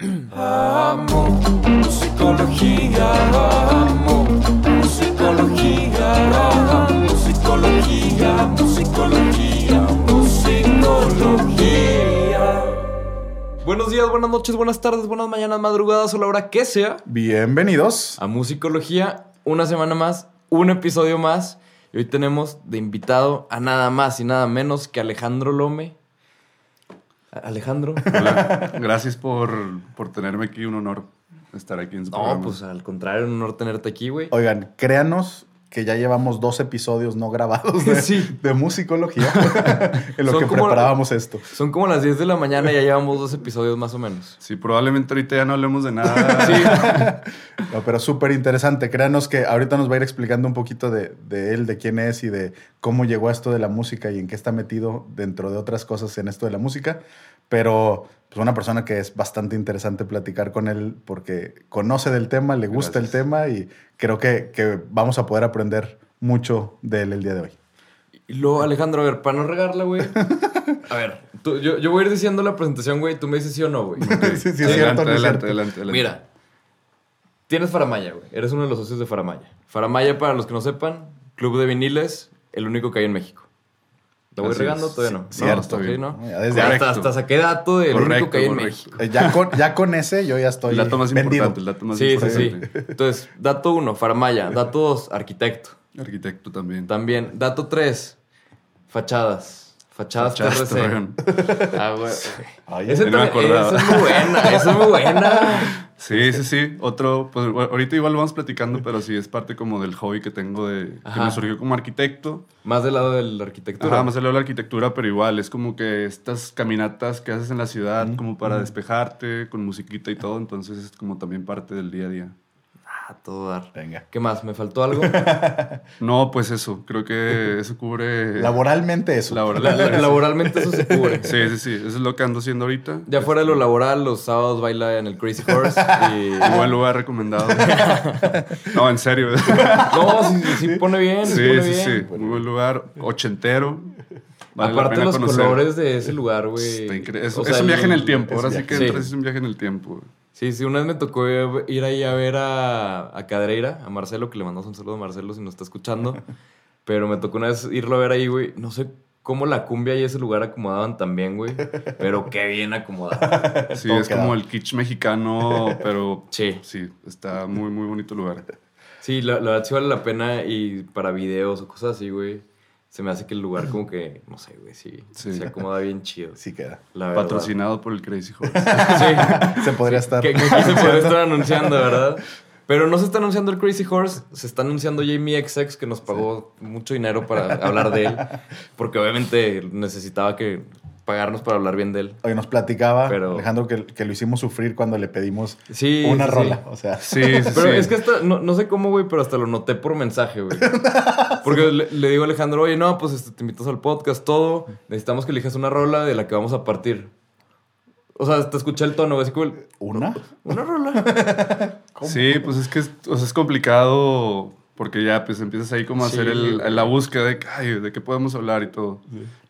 Amo musicología, amo musicología, amo musicología, musicología, musicología. Buenos días, buenas noches, buenas tardes, buenas mañanas, madrugadas o la hora que sea. Bienvenidos. A Musicología, una semana más, un episodio más. Y hoy tenemos de invitado a nada más y nada menos que Alejandro Lome. Alejandro. Hola, gracias por, por tenerme aquí, un honor estar aquí en su No, programa. pues al contrario, un honor tenerte aquí, güey. Oigan, créanos que ya llevamos dos episodios no grabados de, Sí. de musicología en lo Son que preparábamos esto. Son como las 10 de la mañana y ya llevamos dos episodios más o menos. Sí, probablemente ahorita ya no hablemos de nada. No, pero súper interesante. Créanos que ahorita nos va a ir explicando un poquito de, de él, de quién es y de cómo llegó a esto de la música y en qué está metido dentro de otras cosas en esto de la música. Pero pues una persona que es bastante interesante platicar con él porque conoce del tema, le gusta Gracias. el tema y creo que, que vamos a poder aprender mucho de él el día de hoy. Y luego, Alejandro, a ver, para no regarla, güey. A ver, tú- yo, yo voy a ir diciendo la presentación, güey. Tú me dices sí o no, güey. Sí, sí, es adelante, cierto, no es adelante, cierto. adelante, adelante. Mira, tienes Faramaya, güey. Eres uno de los socios de Faramaya. Faramaya, para los que no sepan, club de viniles, el único que hay en México. ¿Lo voy Así regando? Todavía no. Cierto. no, ¿no? Ya desde hasta, hasta saqué dato del único Correcto, que hay en correcto. México. Eh, Ya con, ya con ese yo ya estoy el dato más vendido. importante, el dato más Sí, sí, sí. importante. Entonces, dato uno, Faramaya. Dato dos, arquitecto. Arquitecto también. También. Dato tres, fachadas. Fachadas, Fachadas. Torreón. Ah, güey. Ay, Ese no me acordaba. esa es muy buena, esa es muy buena. Sí, sí, sí. Otro, pues ahorita igual lo vamos platicando, pero sí es parte como del hobby que tengo de que me surgió como arquitecto. Más del lado de la arquitectura. Ajá, más allá de la arquitectura, pero igual es como que estas caminatas que haces en la ciudad como para despejarte con musiquita y todo, entonces es como también parte del día a día. Ah, todo dar. Venga. ¿Qué más? ¿Me faltó algo? No, pues eso, creo que eso cubre Laboralmente eso. laboral. La- la- laboralmente eso se cubre. Sí, sí, sí, eso es lo que ando haciendo ahorita. Ya fuera de lo laboral, los sábados baila en el Crazy Horse y... Un buen lugar recomendado. No, en serio. No, sí, sí, sí pone bien, sí, Sí, pone sí, bien. sí. Muy buen lugar, ochentero. Vale Aparte los conocer. colores de ese lugar, güey. Está incre- Es, O es sea, un viaje en el tiempo. Ahora sí que Sí. entras, es un viaje en el tiempo. Sí, sí, una vez me tocó ir ahí a ver a, a Cadreira, a Marcelo, que le mandamos un saludo a Marcelo si nos está escuchando. Pero me tocó una vez irlo a ver ahí, güey. No sé cómo la cumbia y ese lugar acomodaban también, güey. Pero qué bien acomodado. Sí, Todo es como el kitsch mexicano, pero Sí. sí, está muy, muy bonito lugar. Sí, la, la verdad sí vale la pena y para videos o cosas así, güey. Se me hace que el lugar como que, no sé, güey, sí, Sí. se acomoda bien chido. Sí queda. La verdad. Patrocinado por el Crazy Horse. Sí, Se podría estar. que, que aquí se puede estar anunciando, ¿verdad? Pero no se está anunciando el Crazy Horse, se está anunciando Jamie XX, que nos pagó mucho dinero para hablar de él. Porque obviamente necesitaba que pagarnos para hablar bien de él. Hoy nos platicaba Pero- Alejandro que, que lo hicimos sufrir cuando le pedimos Sí. una sí, sí. rola. O sea, Sí, sí, Pero sí. es que hasta, no, no sé cómo, güey, pero hasta lo noté por mensaje, güey. Porque le, le digo a Alejandro, oye, no, pues este, te invitas al podcast, todo. Necesitamos que elijas una rola de la que vamos a partir. O sea, te escuché el tono, güey, ¿una? una rola. Sí, pues es que es, o sea, es complicado porque ya pues empiezas ahí como a Sí, hacer el- la búsqueda de, ay, de qué podemos hablar y todo.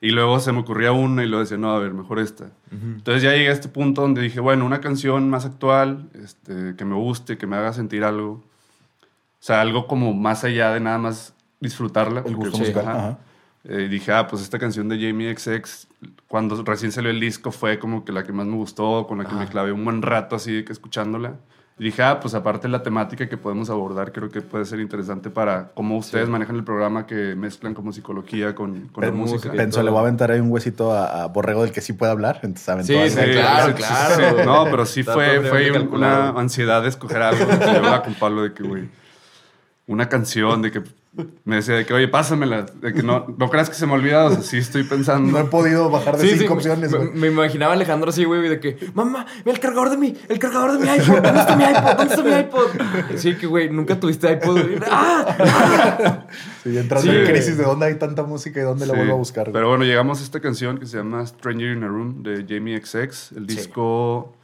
Y luego se me ocurría una y luego decía, no, a ver, mejor esta. Entonces ya llegué a este punto donde dije, bueno, una canción más actual, este, que me guste, que me haga sentir algo. O sea, algo como más allá de nada más disfrutarla. El gusto porque, musical. ajá. Ajá. Eh, dije, ah, pues esta canción de Jamie XX, cuando recién salió el disco, fue como que la que más me gustó, con la que me clavé un buen rato así de que escuchándola. Y dije, ah, pues aparte la temática que podemos abordar, creo que puede ser interesante para cómo ustedes manejan el programa, que mezclan como psicología con, con la música. Pensó, le voy a aventar ahí un huesito a, a Borrego del que sí puede hablar. Entonces aventó Sí, claro, claro. sí. No, pero sí fue, fue una ansiedad de escoger algo. Yo hablaba con Pablo de que, güey, una canción, de que me decía de que, oye, pásamela, de que no, no creas que se me olvida, o sea, sí estoy pensando. No he podido bajar de Sí, sí, cinco me- opciones. güey. me imaginaba a Alejandro así, güey, de que, mamá, el cargador de mi, el cargador de mi iPhone, ¿dónde está mi iPod? ¿Dónde está mi iPod? Sí, que, güey, nunca tuviste iPod. ¡Ah! Sí, entrando Sí, en crisis de dónde hay tanta música y dónde la Sí, vuelvo a buscar. güey. Pero bueno, llegamos a esta canción que se llama Stranger in a Room de Jamie XX. El disco,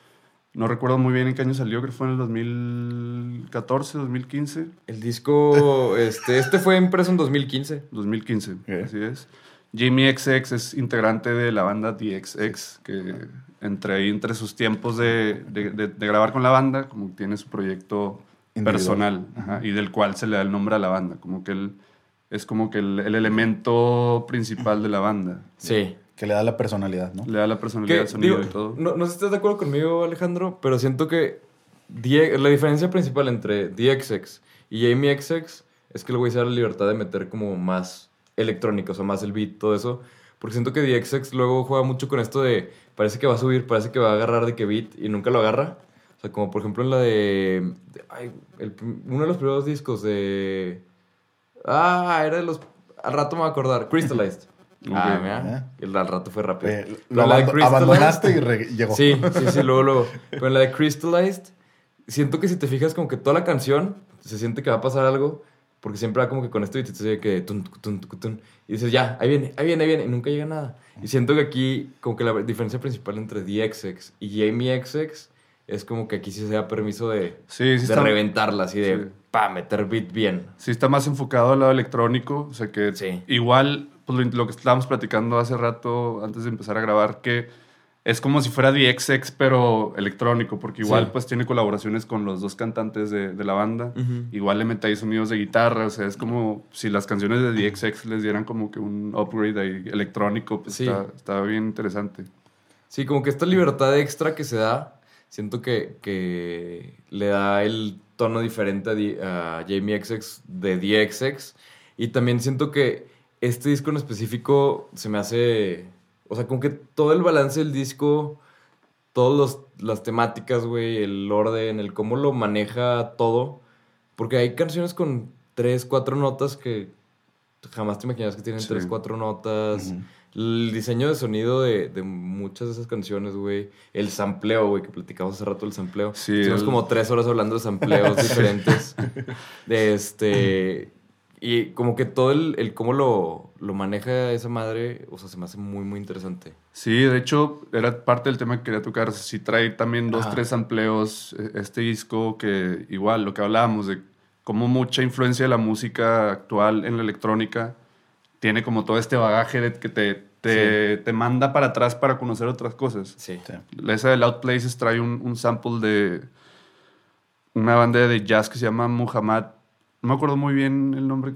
no recuerdo muy bien en qué año salió, creo que fue en el 2014, 2015. El disco, este, este fue impreso en 2015. 2015, Ok. así es. Jamie XX es integrante de la banda DXX, que entre entre sus tiempos de, de- de- de grabar con la banda, como tiene su proyecto Individual. personal ajá, y del cual se le da el nombre a la banda, como que él es como que el, el elemento principal de la banda. Sí. Que le da la personalidad, ¿no? Le da la personalidad Que, al sonido digo, y todo. No, no sé si estás de acuerdo conmigo, Alejandro, pero siento que Die- la diferencia principal entre DXX y Jamie XX es que el güey se da la libertad de meter como más electrónica, o sea, más el beat, todo eso. Porque siento que DXX luego juega mucho con esto de parece que va a subir, parece que va a agarrar de que beat y nunca lo agarra. O sea, como por ejemplo en la de. de- ay, el uno de los primeros discos de. Ah, era de los. Al rato me voy a acordar. Crystallized. Ah, Ok. mira. El al rato fue rápido. Eh, lo la de abando- abandonaste y re- llegó. Sí, sí, sí, luego, luego. Pero en la de Crystallized, siento que si te fijas como que toda la canción se siente que va a pasar algo, porque siempre va como que con esto y te dice que tun, tun, tun, y dices, ya, ahí viene, ahí viene, ahí viene, y nunca llega nada. Y siento que aquí como que la diferencia principal entre DXX y Jamie XX es como que aquí sí se da permiso de, Sí, sí de está, reventarla, así de, Sí. pa, meter beat bien. sí está más enfocado al lado electrónico, o sea que Sí. igual pues, lo, que estábamos platicando hace rato antes de empezar a grabar, que es como si fuera DXX pero electrónico, porque igual Sí. pues tiene colaboraciones con los dos cantantes de, de la banda. Ujú. Igual le ahí sonidos de guitarra, o sea, es como si las canciones de DXX les dieran como que un upgrade ahí electrónico, pues Sí. está, está bien interesante. Sí, como que esta libertad extra que se da, siento que, que le da el tono diferente a, D- a Jamie XX de DXX. Y también siento que este disco en específico se me hace. O sea, como que todo el balance del disco, todas las temáticas, güey, el orden, el cómo lo maneja todo. Porque hay canciones con tres, cuatro notas que jamás te imaginas que tienen Sí. tres, cuatro notas. El diseño de sonido de, de muchas de esas canciones, güey. El sampleo, güey, que platicamos hace rato del sampleo. Sí, Estuvimos el- como tres horas hablando de sampleos diferentes. De este. Y como que todo el, el cómo lo, lo maneja esa madre, o sea, se me hace muy, muy interesante. Sí, de hecho, era parte del tema que quería tocar. Sí trae también dos, Ajá. tres amplios eh, este disco que igual, lo que hablábamos de cómo mucha influencia de la música actual en la electrónica tiene como todo este bagaje de que te, te, te manda para atrás para conocer otras cosas. Sí. Sí. Esa de Loud Places trae un, un sample de una banda de jazz que se llama Muhammad. No me acuerdo muy bien el nombre,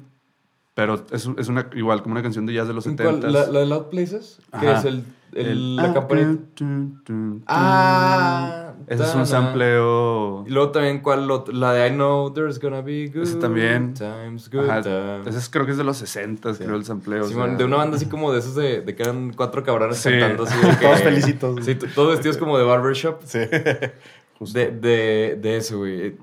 pero es, es una, igual como una canción de jazz de los ¿En 70 cuál? ¿La, la de Loud Places? ¿Qué Ajá. es el, el- El- la campanita? Tun, tun, tun. Ah, Ese es un sampleo. Y luego también, ¿cuál? ot- La de I Know There's Gonna Be Good Ese también. Times, good Ajá, times. ese es- creo que es de los 60, creo, el sampleo. o Simón, sea. de una banda así como de esos de, de que eran cuatro cabrones Sí. cantando así. de que- Todos felicitos. Sí, todos vestidos como de barbershop. Sí. Justo. De, de, de eso, güey.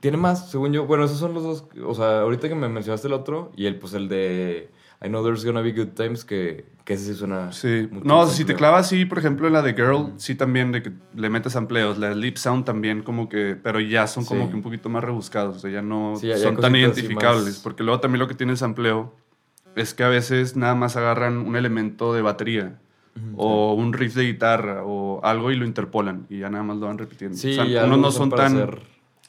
Tiene más, según yo. Bueno, esos son los dos. O sea, ahorita que me mencionaste el otro y el, pues el de I Know There's Gonna Be Good Times, que, que ese sí suena. Sí. mucho No, si te clavas, sí, por ejemplo, en la de Girl, sí también, de que le metes sampleos. La de Lip Sound también, como que, pero ya son como Sí. que un poquito más rebuscados, o sea, ya no Sí, ya- ya son tan identificables. más- Porque luego también lo que tiene el sampleo es que a veces nada más agarran un elemento de batería. O un riff de guitarra o algo y lo interpolan y ya nada más lo van repitiendo. Sí, O sea, ya unos no son tan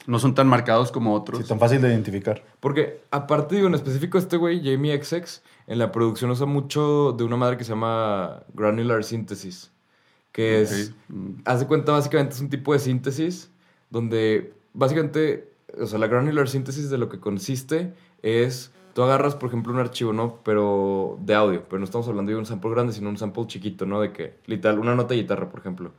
no son tan marcados como otros. Sí, tan fácil de identificar. Porque, aparte, digo, en específico, este güey, Jamie XX, en la producción usa mucho de una madre que se llama Granular Synthesis. Que es. Mm. Haz de cuenta, básicamente es un tipo de síntesis donde, básicamente, o sea, la granular síntesis de lo que consiste es. Tú agarras, por ejemplo, un archivo, ¿no? Pero de audio, pero no estamos hablando de un sample grande, sino un sample chiquito, ¿no? De que, literal, una nota de guitarra, por ejemplo.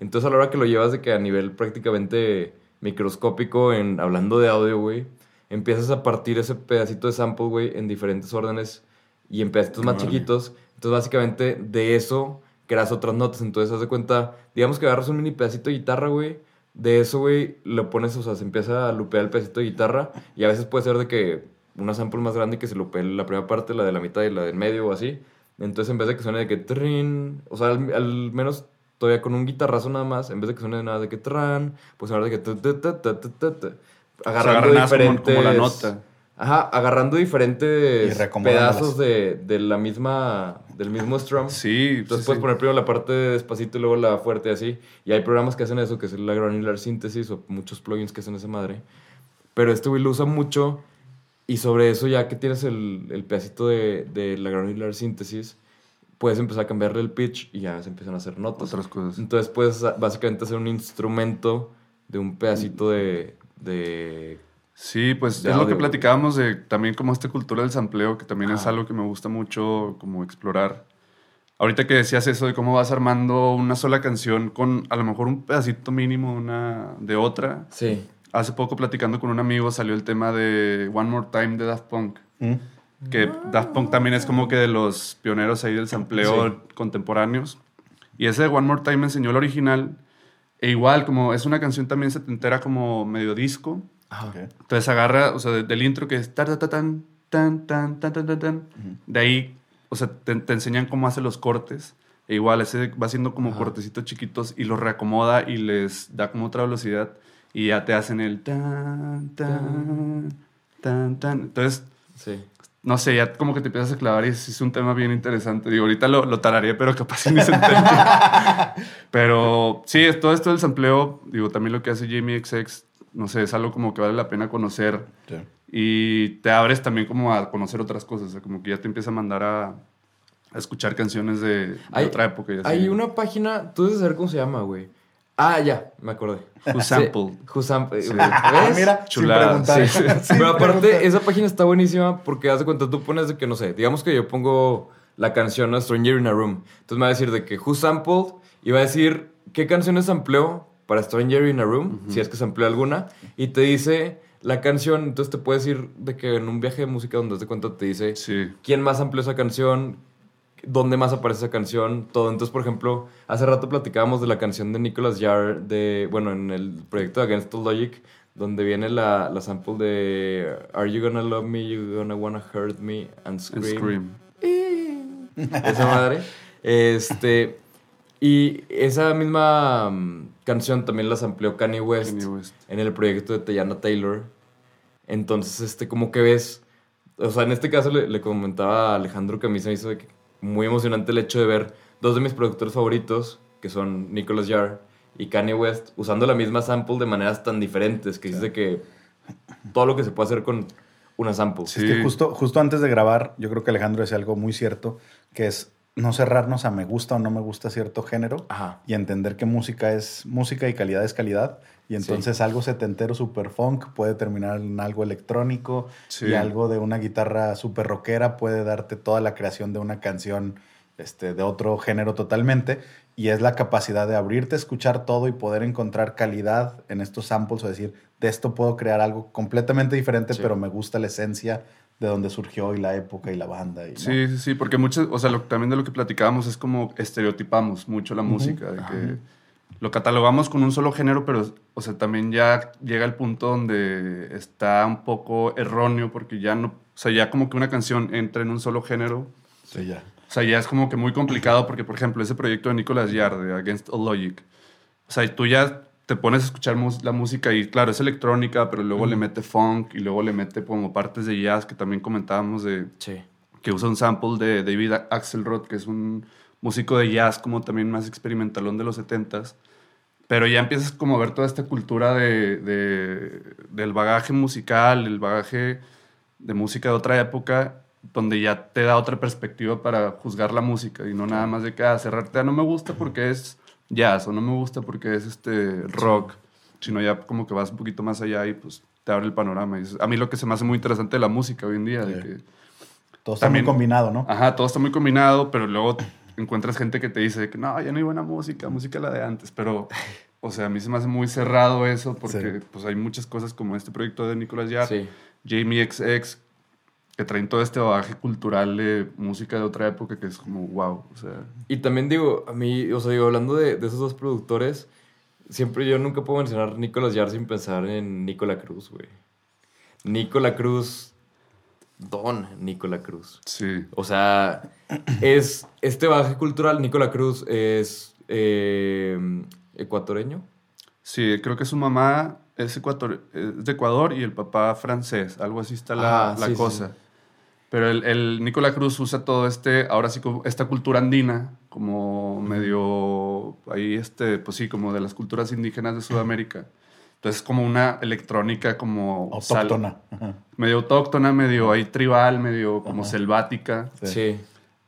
Entonces, a la hora que lo llevas de que a nivel prácticamente microscópico, en, hablando de audio, güey, empiezas a partir ese pedacito de sample, güey, en diferentes órdenes y en pedacitos más Órale. chiquitos. Entonces, básicamente, de eso creas otras notas. Entonces, haz de cuenta, digamos que agarras un mini pedacito de guitarra, güey. De eso, güey, lo pones, o sea, se empieza a lupear el pedacito de guitarra. Y a veces puede ser de que una sample más grande que se lupee la primera parte, la de la mitad y la del medio o así. Entonces, en vez de que suene de que trin, o sea, al, al menos todavía con un guitarrazo nada más, en vez de que suene nada de que tran, pues ahora de que agarrando diferentes como la nota. Ajá, agarrando diferentes pedazos de, de la misma del mismo strum. Sí, Entonces sí, puedes sí. poner primero la parte despacito y luego la fuerte así. Y hay programas que hacen eso, que es la granular synthesis o muchos plugins que hacen esa madre. Pero este güey lo usa mucho y sobre eso ya que tienes el, el pedacito de, de la granular synthesis, puedes empezar a cambiarle el pitch y ya se empiezan a hacer notas. Otras cosas. Entonces puedes básicamente hacer un instrumento de un pedacito de... de Sí, pues de es lo que audio. platicábamos de también como esta cultura del sampleo, que también es Ajá. algo que me gusta mucho como explorar. Ahorita que decías eso de cómo vas armando una sola canción con a lo mejor un pedacito mínimo una de otra. sí. Hace poco platicando con un amigo salió el tema de One More Time de Daft Punk. Mm. Que Daft Punk también es como que de los pioneros ahí del sampleo contemporáneos. Y ese de One More Time me enseñó el original. E igual, como es una canción también setentera como medio disco. Ajá. Ok. Entonces agarra, o sea, de- del intro que es tan, tan, tan, tan, tan, tan, tan. De ahí, o sea, te, te enseñan cómo hace los cortes. E igual, ese va haciendo como cortecitos chiquitos y los reacomoda y les da como otra velocidad. Y ya te hacen el tan, tan, tan, tan. Entonces, Sí. No sé, ya como que te empiezas a clavar y es, un tema bien interesante. Digo, ahorita lo, lo tararé, pero capaz ni se entiende. pero sí, todo esto del sampleo, digo, también lo que hace Jamie XX, no sé, es algo como que vale la pena conocer. Sí. Y te abres también como a conocer otras cosas, o sea, como que ya te empieza a mandar a, a escuchar canciones de, de Hay- otra época. Y así. Hay una página, tú debes saber cómo se llama, güey. Ah, ya, me acordé. Who Sí, Sampled. Who Sampled. Sí. Ah, ¿Ves? mira, Chulada. sin preguntar. Sí, sí. Sin Pero aparte, preguntar. esa página está buenísima porque haz de cuenta, tú pones de que, no sé, digamos que yo pongo la canción a Stranger in a Room. Entonces me va a decir de que Who Sampled y va a decir qué canciones amplió para Stranger in a Room, si es que se amplió alguna, y te dice la canción, entonces te puedes ir de que en un viaje de música donde haz de cuenta te dice Sí. quién más amplió esa canción, dónde más aparece esa canción, todo. Entonces, por ejemplo, hace rato platicábamos de la canción de Nicholas Jarre, de, bueno, en el proyecto de Against the Logic, donde viene la, la sample de Are you gonna love me, you gonna wanna hurt me and And scream. Scream. Esa madre. Este, y esa misma mm, canción también la amplió Kanye West Kanye West. en el proyecto de Teyana Taylor. Entonces, este, como que ves, o sea, en este caso le, le comentaba a Alejandro que a mí se me hizo de que muy emocionante el hecho de ver dos de mis productores favoritos, que son Nicholas Jarre y Kanye West, usando la misma sample de maneras tan diferentes, que dice que todo lo que se puede hacer con una sample. Sí. Es que justo, justo antes de grabar, yo creo que Alejandro decía algo muy cierto, que es no cerrarnos a me gusta o no me gusta cierto género Ajá. y entender que música es música y calidad es calidad. Y entonces algo setentero super funk puede terminar en algo electrónico Sí. y algo de una guitarra super rockera puede darte toda la creación de una canción este, de otro género totalmente. Y es la capacidad de abrirte escuchar todo y poder encontrar calidad en estos samples o decir, de esto puedo crear algo completamente diferente, Sí. pero me gusta la esencia de donde surgió y la época y la banda. Y, ¿no? Sí, sí, sí, porque muchas, o sea, lo, también de lo que platicábamos es como estereotipamos mucho la música, de que lo catalogamos con un solo género, pero, o sea, también ya llega el punto donde está un poco erróneo, porque ya no, o sea, ya como que una canción entra en un solo género, Sí, ya. o sea, ya es como que muy complicado, porque, por ejemplo, ese proyecto de Nicolas Yard, de Against All Logic, o sea, tú ya te pones a escuchar la música y, claro, es electrónica, pero luego le mete funk y luego le mete como partes de jazz que también comentábamos de Sí. que usa un sample de David Axelrod, que es un músico de jazz como también más experimentalón de los 70s. Pero ya empiezas como a ver toda esta cultura de, de- del bagaje musical, el bagaje de música de otra época, donde ya te da otra perspectiva para juzgar la música y no nada más de que ah, cerrarte a no me gusta porque es jazz o no me gusta porque es este rock, sino ya como que vas un poquito más allá y pues te abre el panorama. Y es- a mí lo que se me hace muy interesante de la música hoy en día, de Sí. que Todo está También- muy combinado, ¿no? Ajá, todo está muy combinado, pero luego encuentras gente que te dice que no, ya no hay buena música, música la de antes, pero, o sea, a mí se me hace muy cerrado eso porque Sí. pues hay muchas cosas como este proyecto de Nicolas Yard, Sí. Jamie XX, que traen todo este bagaje cultural de música de otra época que es como wow, o sea, Y también digo, a mí, o sea, digo, hablando de, de esos dos productores, siempre yo nunca puedo mencionar Nicolas Yard sin pensar en Nicola Cruz, güey. Nicola Cruz, Don Nicola Cruz. sí, O sea, es este bagaje cultural. Nicola Cruz es eh, ecuatoreño. sí, creo que su mamá es, ecuator es de Ecuador y el papá francés, algo así está la, Ah, la sí, cosa. sí. Pero el, el Nicola Cruz usa todo este, ahora sí, como esta cultura andina, como medio, ahí este, pues sí, como de las culturas indígenas de Sudamérica. Entonces, como una electrónica como... Autóctona. Ajá. medio autóctona, medio ahí tribal, medio como Ajá. selvática. Sí. Sí.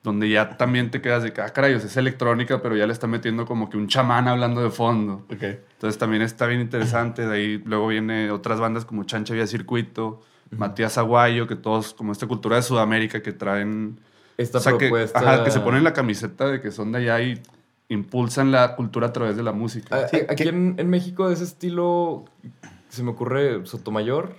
donde ya también te quedas de que, ah, caray, es electrónica, pero ya le está metiendo como que un chamán hablando de fondo. Ok. Entonces también está bien interesante. De ahí luego viene otras bandas como Chancha Vía Circuito, Matías Aguayo, que todos, como esta cultura de Sudamérica que traen. Esta o sea, que, propuesta. ajá, que se ponen la camiseta de que son de allá y impulsan la cultura a través de la música. A- Sí, a- Aquí en, en México, de ese estilo, se me ocurre Sotomayor.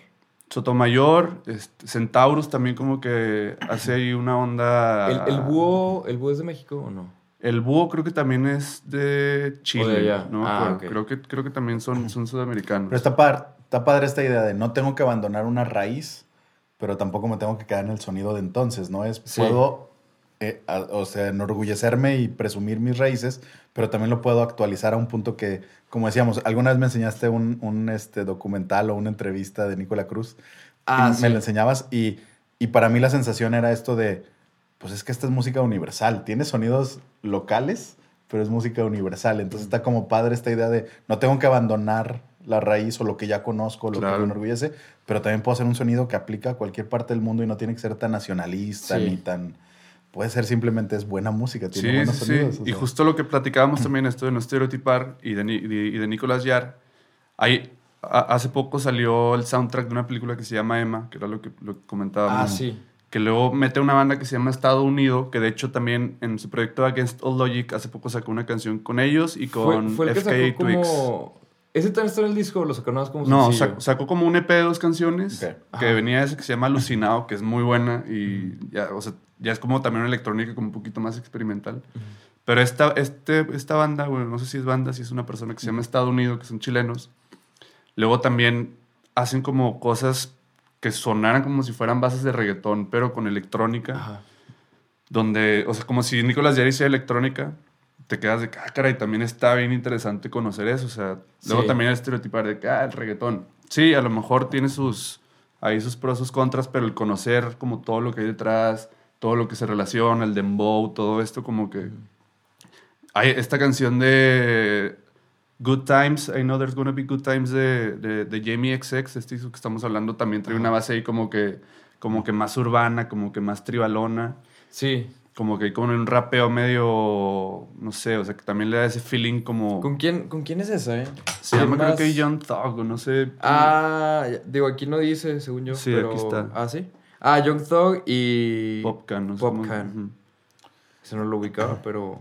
Sotomayor, este, Centaurus también como que hace ahí una onda. ¿El, el búho, ¿El búho es de México o no? El búho creo que también es de Chile. O de allá. No me Ah, creo, que, creo que también son, son sudamericanos. Pero está, par- está padre esta idea de no tengo que abandonar una raíz, pero tampoco me tengo que quedar en el sonido de entonces, ¿no? Es, Sí. Eh, a- o sea, enorgullecerme y presumir mis raíces, pero también lo puedo actualizar a un punto que, como decíamos, alguna vez me enseñaste un, un, este, documental o una entrevista de Nicola Cruz. Ah, sí. Me lo enseñabas y, y para mí la sensación era esto de, pues es que esta es música universal, tiene sonidos locales, pero es música universal. Entonces está como padre esta idea de no tengo que abandonar la raíz o lo que ya conozco, lo que Claro. me enorgullece, pero también puedo hacer un sonido que aplica a cualquier parte del mundo y no tiene que ser tan nacionalista Sí. ni tan... Puede ser simplemente es buena música, tiene Sí, buenos sí, sonidos. sí. Y sea. justo lo que platicábamos también, esto de no estereotipar y de, y de Nicolás Yar. Hay, a- hace poco salió el soundtrack de una película que se llama Emma, que era lo que, lo que comentábamos. Ah, sí. Que luego mete una banda que se llama Estado Unido, que de hecho también en su proyecto Against All Logic hace poco sacó una canción con ellos y con fue el que FKA Twigs. como... ¿Ese también está en el disco o lo sacó más como No, sencillo? sac- sacó como un EP de dos canciones Ok. que venía ese que se llama Alucinado, que es muy buena y ya, o sea, ya es como también una electrónica como un poquito más experimental. Pero esta, este, esta banda, bueno, no sé si es banda, si es una persona que se llama Estado Unido, que son chilenos, luego también hacen como cosas que sonaran como si fueran bases de reggaetón, pero con electrónica Ajá. donde, o sea, como si Nicolás Yari hiciera electrónica, te quedas de ah, caray, también está bien interesante conocer eso. O sea, luego Sí. también el estereotipar de que, ah, el reggaetón. Sí, a lo mejor tiene sus, ahí sus pros, sus contras, pero el conocer como todo lo que hay detrás, todo lo que se relaciona, el dembow, todo esto como que... Hay esta canción de Good Times, I Know There's Gonna Be Good Times de, de, de Jamie XX, este que estamos hablando, también trae una base ahí como que, como que más urbana, como que más tribalona Sí. Como que con un rapeo medio, no sé, o sea, que también le da ese feeling como... ¿Con quién, ¿Con quién es esa, eh? se llama ¿Quién creo que más? Young Thug, o no sé. Ah, digo, aquí no dice, según yo. Sí, pero... aquí está. Ah, sí. Ah, Young Thug y... Popcan, no sé Popcan. Ese no lo ubicaba, pero...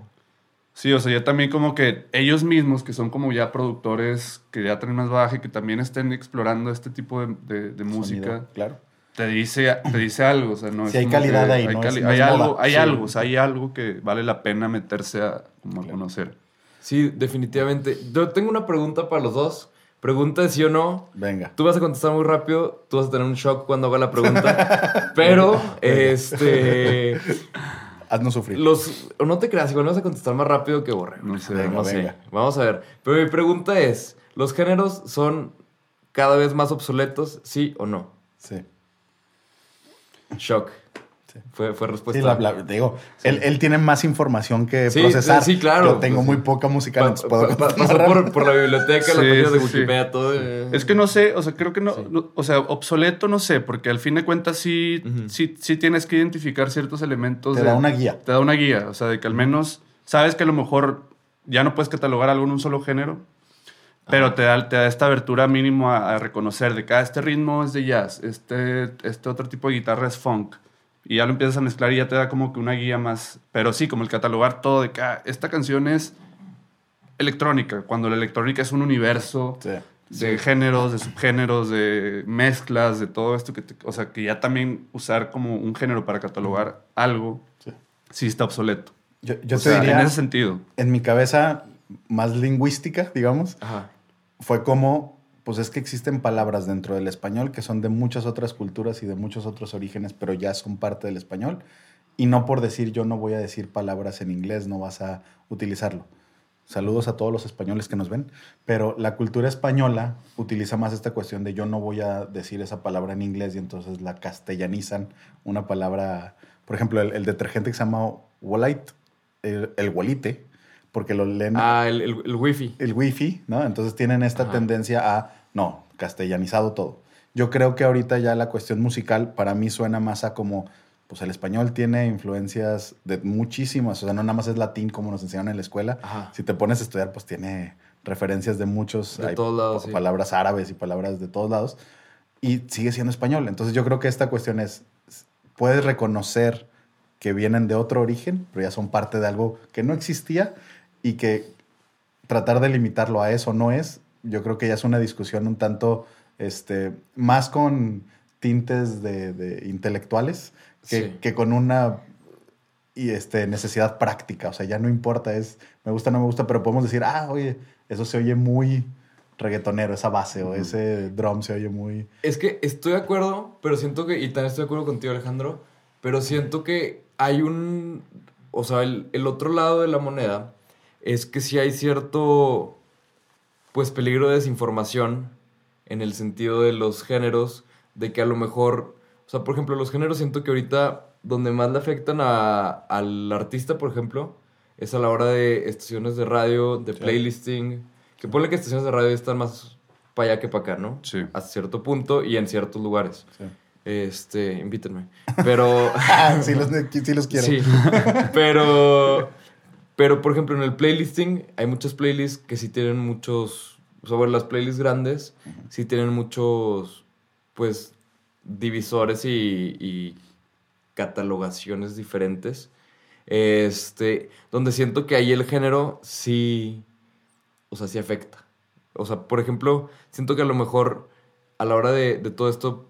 Sí, o sea, ya también como que ellos mismos, que son como ya productores que ya traen más baje, que también estén explorando este tipo de, de- de música, claro. Te dice, te dice algo, o sea, no Sí, es hay calidad que ahí, hay, no cali- es- no hay es algo, moda. hay Sí. algo, o sea, hay algo que vale la pena meterse a, como a conocer. Sí, definitivamente. Yo tengo una pregunta para los dos. Pregunta de sí o no. Venga. Tú vas a contestar muy rápido, tú vas a tener un shock cuando haga la pregunta. pero, este. Haznos sufrir. Los. No te creas, igual vas a contestar más rápido que borrego. No sé. Venga, No sé. venga. Vamos a ver. Pero mi pregunta es: ¿los géneros son cada vez más obsoletos, sí o no? Sí. Shock. Sí. Fue, fue respuesta. Sí, la- la- digo, él, él tiene más información que Sí, procesar. sí, claro. Yo tengo Pues, muy sí. poca música, Pa- pa- pa- pasó por, por la biblioteca, páginas de. Wikipedia, todo. eh. Es que no sé, o sea, creo que no, Sí. no- o sea, obsoleto no sé, porque al fin de cuentas sí, sí, sí tienes que identificar ciertos elementos. Te de- da una guía. Te da una guía, o sea, de que al menos sabes que a lo mejor ya no puedes catalogar algo en un solo género, pero te da, te da esta abertura mínimo a, a reconocer de que ah, este ritmo es de jazz, este, este otro tipo de guitarra es funk. Y ya lo empiezas a mezclar y ya te da como que una guía más. Pero sí, como el catalogar todo de que ah, esta canción es electrónica, cuando la electrónica es un universo Sí. de géneros, de subgéneros, de mezclas, de todo esto que te- o sea, que ya también usar como un género para catalogar algo Sí. sí está obsoleto. Yo, yo O te sea, diría, en ese sentido. en mi cabeza más lingüística, digamos, Ajá. fue como, pues es que existen palabras dentro del español que son de muchas otras culturas y de muchos otros orígenes, pero ya son parte del español. Y no por decir yo no voy a decir palabras en inglés, no vas a utilizarlo. Saludos a todos los españoles que nos ven, pero la cultura española utiliza más esta cuestión de yo no voy a decir esa palabra en inglés y entonces la castellanizan una palabra, por ejemplo, el, el detergente que se llama Wolite, el, el Wolite, porque lo leen Ah, el, el, el wifi. el wifi, ¿no? Entonces tienen esta Ajá. tendencia a, no, castellanizado todo. Yo creo que ahorita ya la cuestión musical para mí suena más a como pues el español tiene influencias de muchísimas, o sea, no nada más es latín como nos enseñaron en la escuela. Ajá. Si te pones a estudiar, pues tiene referencias de muchos, De hay todos lados, sí. palabras árabes y palabras de todos lados, y sigue siendo español. Entonces yo creo que esta cuestión es, puedes reconocer que vienen de otro origen, pero ya son parte de algo que no existía y que tratar de limitarlo a eso no es, yo creo que ya es una discusión un tanto, este, más con tintes de, de intelectuales que, Sí. que con una y este, necesidad práctica. O sea, ya no importa, es me gusta, no me gusta, pero podemos decir, ah, oye, eso se oye muy reggaetonero, esa base o ese drum se oye muy... Es que estoy de acuerdo, pero siento que, y también estoy de acuerdo contigo, Alejandro, pero siento que hay un, o sea, el, el otro lado de la moneda es que sí hay cierto, pues, peligro de desinformación en el sentido de los géneros, de que a lo mejor, o sea, por ejemplo, los géneros siento que ahorita donde más le afectan a- al artista, por ejemplo, es a la hora de estaciones de radio, de Sí. playlisting, que ponle que estaciones de radio están más para allá que para acá, ¿no? Sí. hasta cierto punto y en ciertos lugares. Sí, Este, invítenme. Pero. sí, los, sí los quiero. sí. Pero. Pero, por ejemplo, en el playlisting hay muchas playlists que sí tienen muchos. Sobre las playlists grandes, sí tienen muchos. Pues. Divisores y. y catalogaciones diferentes. Este. Donde siento que ahí el género sí. O sea, sí afecta. O sea, por ejemplo, siento que a lo mejor a la hora de, de todo esto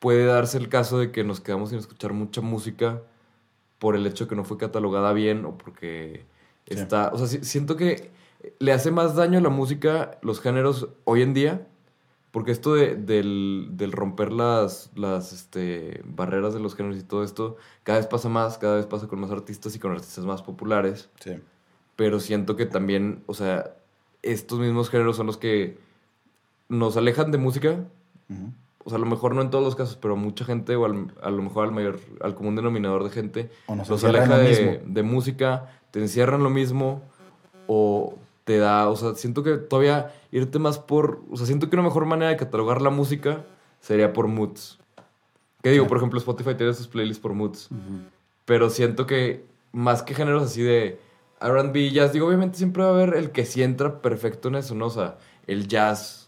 puede darse el caso de que nos quedamos sin escuchar mucha música por el hecho de que no fue catalogada bien o porque Sí. está... O sea, si- siento que le hace más daño a la música los géneros hoy en día porque esto de- del, del romper las, las este, barreras de los géneros y todo esto cada vez pasa más, cada vez pasa con más artistas y con artistas más populares Sí. pero siento que también, o sea, estos mismos géneros son los que nos alejan de música. O sea, a lo mejor no en todos los casos, pero mucha gente, o al- a lo mejor al mayor, al común denominador de gente, O nos los aleja de, de música, te encierran lo mismo, o te da, o sea, siento que todavía irte más por, o sea, siento que una mejor manera de catalogar la música sería por moods. ¿Qué digo? Por ejemplo, Spotify tiene sus playlists por moods. Pero siento que más que géneros así de RB, jazz, digo, obviamente siempre va a haber el que sí entra perfecto en eso, ¿no? O sea, el jazz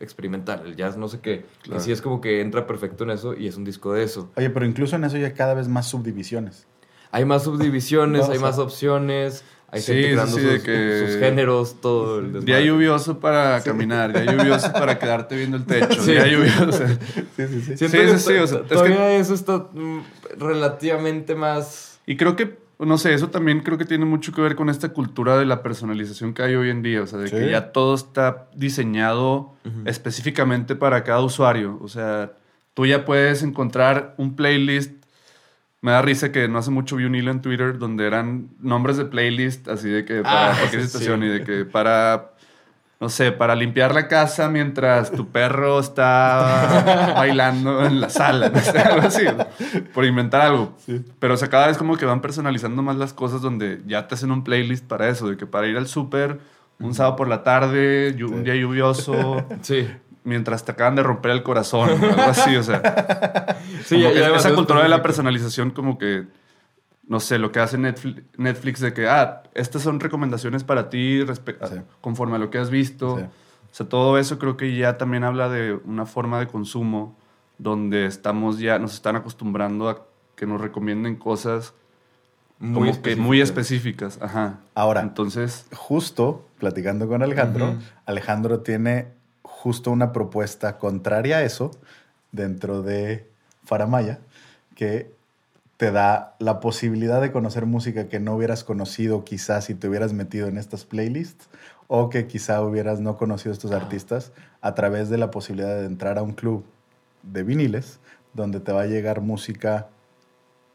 experimental, el jazz no sé qué, Claro. que sí es como que entra perfecto en eso y es un disco de eso. Oye, pero incluso en eso ya cada vez más subdivisiones. Hay más subdivisiones, No, o hay sea, más opciones, hay sí, gente creando sí, sus, que- sus géneros, todo el Día lluvioso para caminar, día lluvioso para quedarte viendo el techo, Sí. día lluvioso. Sí, sí, sí. Sí, sí, sí, o sea, es que- eso está mm, relativamente más... Y creo que, no sé, eso también creo que tiene mucho que ver con esta cultura de la personalización que hay hoy en día. O sea, de Sí. que ya todo está diseñado específicamente para cada usuario. O sea, tú ya puedes encontrar un playlist. Me da risa que no hace mucho vi un hilo en Twitter donde eran nombres de playlist, así de que para Ah, cualquier sí. situación y de que para, no sé, para limpiar la casa mientras tu perro está bailando en la sala, no sé, algo así, por inventar algo. Pero o sea, cada vez como que van personalizando más las cosas donde ya te hacen un playlist para eso, de que para ir al súper un sábado por la tarde, un día lluvioso, Sí. mientras te acaban de romper el corazón, algo así, o sea. Sí, ya- ya esa cultura de la personalización como que, no sé, lo que hace Netflix, Netflix de que, ah, estas son recomendaciones para ti respe- Sí. conforme a lo que has visto. Sí. O sea, todo eso creo que ya también habla de una forma de consumo donde estamos ya, nos están acostumbrando a que nos recomienden cosas Muy como que muy específicas. específicas. Ajá. Ahora, Entonces, justo platicando con Alejandro. Alejandro tiene justo una propuesta contraria a eso dentro de Faramaya, que te da la posibilidad de conocer música que no hubieras conocido quizás si te hubieras metido en estas playlists o que quizá hubieras no conocido estos artistas a través de la posibilidad de entrar a un club de viniles donde te va a llegar música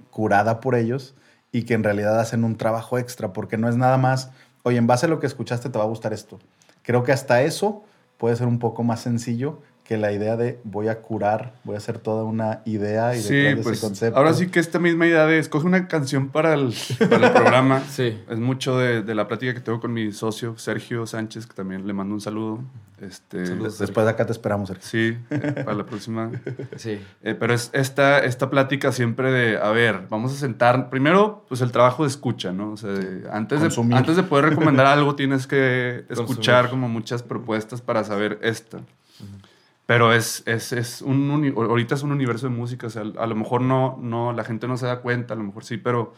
curada por ellos y que en realidad hacen un trabajo extra, porque no es nada más, oye, en base a lo que escuchaste te va a gustar esto. Creo que hasta eso puede ser un poco más sencillo que la idea de voy a curar, voy a hacer toda una idea y Sí, detrás de pues ese concepto. ahora sí que esta misma idea de escoge una canción para el, para el programa Sí. es mucho de, de la plática que tengo con mi socio Sergio Sánchez, que también le mando un saludo. Este, Saludos. Después de acá te esperamos, Sergio. Sí, eh, para la próxima. Sí. Eh, pero es esta, esta plática siempre de, a ver, vamos a sentar, primero, pues el trabajo de escucha, ¿no? O sea, de- antes, de, antes de poder recomendar algo tienes que escuchar Consumir. como muchas propuestas para saber esta. Pero es, es, es un, ahorita es un universo de música, o sea, a lo mejor no, no, la gente no se da cuenta, a lo mejor sí, pero, o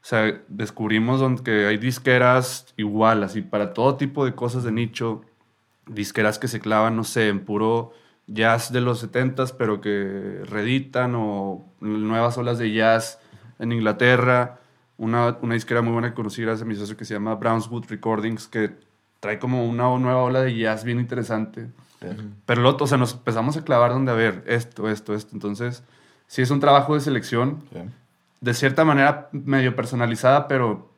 sea, descubrimos donde que hay disqueras igual, así, para todo tipo de cosas de nicho, disqueras que se clavan, no sé, en puro jazz de los 70s, pero que reeditan o nuevas olas de jazz en Inglaterra. Una, una disquera muy buena que conocí gracias a mi socio que se llama Brownswood Recordings, que trae como una nueva ola de jazz bien interesante. Pero o sea, nos empezamos a clavar donde, a ver, esto, esto, esto. Entonces, sí es un trabajo de selección, Sí. de cierta manera medio personalizada, pero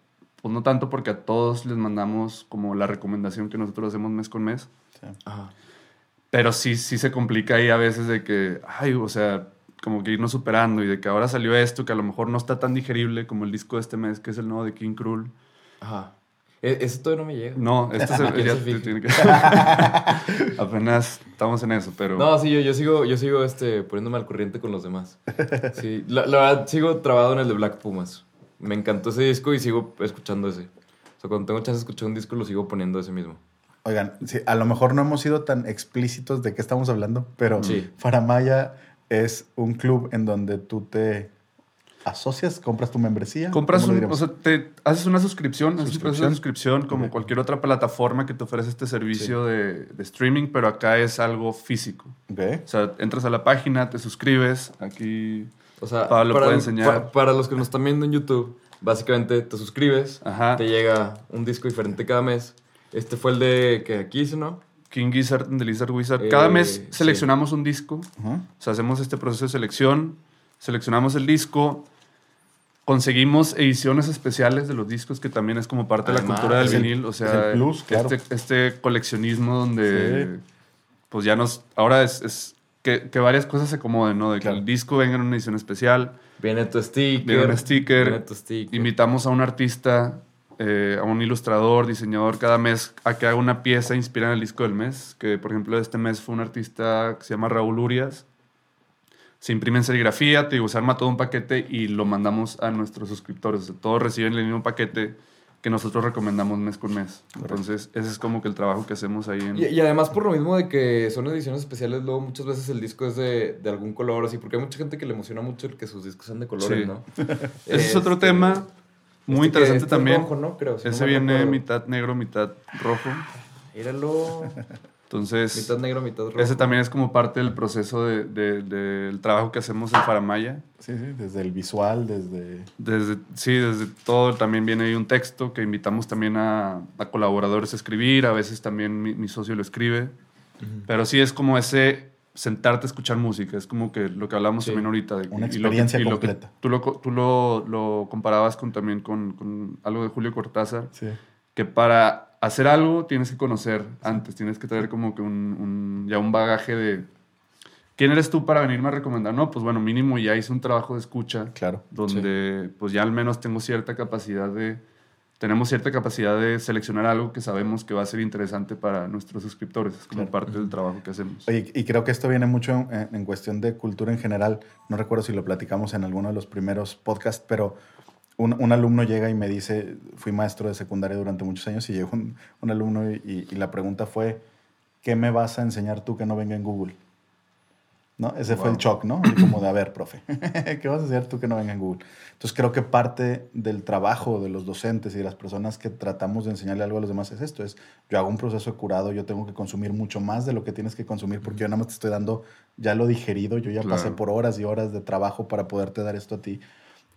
pues no tanto porque a todos les mandamos como la recomendación que nosotros hacemos mes con mes. Ajá. Pero sí, sí se complica ahí a veces de que, ay, o sea, como que irnos superando y de que ahora salió esto que a lo mejor no está tan digerible como el disco de este mes, que es el nuevo de King Cruel. Ajá. E- ese todavía no me llega. No, este es el, ¿Quién ya se fija? tiene que- Apenas estamos en eso, pero... No, sí, yo, yo sigo, yo sigo este, poniéndome al corriente con los demás. Sí, la, la verdad, sigo trabado en el de Black Pumas. Me encantó ese disco y sigo escuchando ese. O sea, cuando tengo chance de escuchar un disco, lo sigo poniendo ese mismo. Oigan, sí, a lo mejor no hemos sido tan explícitos de qué estamos hablando, pero Sí. Faramaya es un club en donde tú te asocias, compras tu membresía. Compras ¿Cómo lo un, o sea, te haces una suscripción, haces un proceso de Suscripción. como cualquier otra plataforma que te ofrece este servicio de, de streaming, pero acá es algo físico. Ok. O sea, entras a la página, te suscribes, aquí... O sea, Pablo para, puede enseñar. pa- para los que nos están viendo en YouTube, básicamente te suscribes, Ajá. te llega un disco diferente cada mes. Este fue el de que aquí hice, ¿no? King Gizzard and the Lizard Wizard. Eh, Cada mes sí. seleccionamos un disco, o sea, hacemos este proceso de selección, seleccionamos el disco, conseguimos ediciones especiales de los discos, que también es como parte de la Además, cultura del vinil, o es sea, el plus, claro. este, este coleccionismo donde, Sí. pues ya nos, ahora es, es que, que varias cosas se acomoden, ¿no? De Claro. que el disco venga en una edición especial, Viene tu sticker. Viene un sticker. Viene tu sticker. invitamos a un artista, eh, a un ilustrador, diseñador cada mes a que haga una pieza inspirada en el disco del mes. Que por ejemplo este mes fue un artista que se llama Raúl Urias. Se imprime en serigrafía, te digo, se arma todo un paquete y lo mandamos a nuestros suscriptores. O sea, todos reciben el mismo paquete que nosotros recomendamos mes con mes. Entonces, ese es como que el trabajo que hacemos ahí en... Y, y además por lo mismo de que son ediciones especiales, luego muchas veces el disco es de, de algún color, así, porque hay mucha gente que le emociona mucho el que sus discos sean de colores, Sí. ¿no? Ese es otro Este, tema muy este interesante este es también. rojo, ¿no? Creo, si no Ese mal viene mitad negro, mitad rojo. Míralo. Entonces, mitad negro, mitad rojo. ese también es como parte del proceso de- de- del trabajo que hacemos en Faramaya. Sí, sí, desde el visual, desde... Desde, sí, desde todo también viene ahí un texto que invitamos también a, a colaboradores a escribir, a veces también mi, mi socio lo escribe, pero sí es como ese sentarte a escuchar música, es como que lo que hablamos Sí. también ahorita. De, Una y lo que- experiencia y lo que completa. tú lo, tú lo, lo comparabas con, también con, con algo de Julio Cortázar, Sí. que para hacer algo tienes que conocer antes, tienes que tener como que un, un- ya un bagaje de... ¿Quién eres tú para venirme a recomendar? No, pues bueno, mínimo ya hice un trabajo de escucha Claro. donde pues ya al menos tengo cierta capacidad de, tenemos cierta capacidad de seleccionar algo que sabemos que va a ser interesante para nuestros suscriptores, es como Claro. parte del trabajo que hacemos. Oye, y creo que esto viene mucho en, en cuestión de cultura en general. No recuerdo si lo platicamos en alguno de los primeros podcasts, pero un, un alumno llega y me dice, fui maestro de secundaria durante muchos años y llegó un, un alumno y, la pregunta fue, ¿qué me vas a enseñar tú que no venga en Google? ¿No? Ese fue el shock, ¿no? Y como de, a ver, profe, ¿qué vas a enseñar tú que no venga en Google? Entonces creo que parte del trabajo de los docentes y de las personas que tratamos de enseñarle algo a los demás es esto, es yo hago un proceso de curado, yo tengo que consumir mucho más de lo que tienes que consumir porque yo nada más te estoy dando ya lo digerido, yo ya Claro. pasé por horas y horas de trabajo para poderte dar esto a ti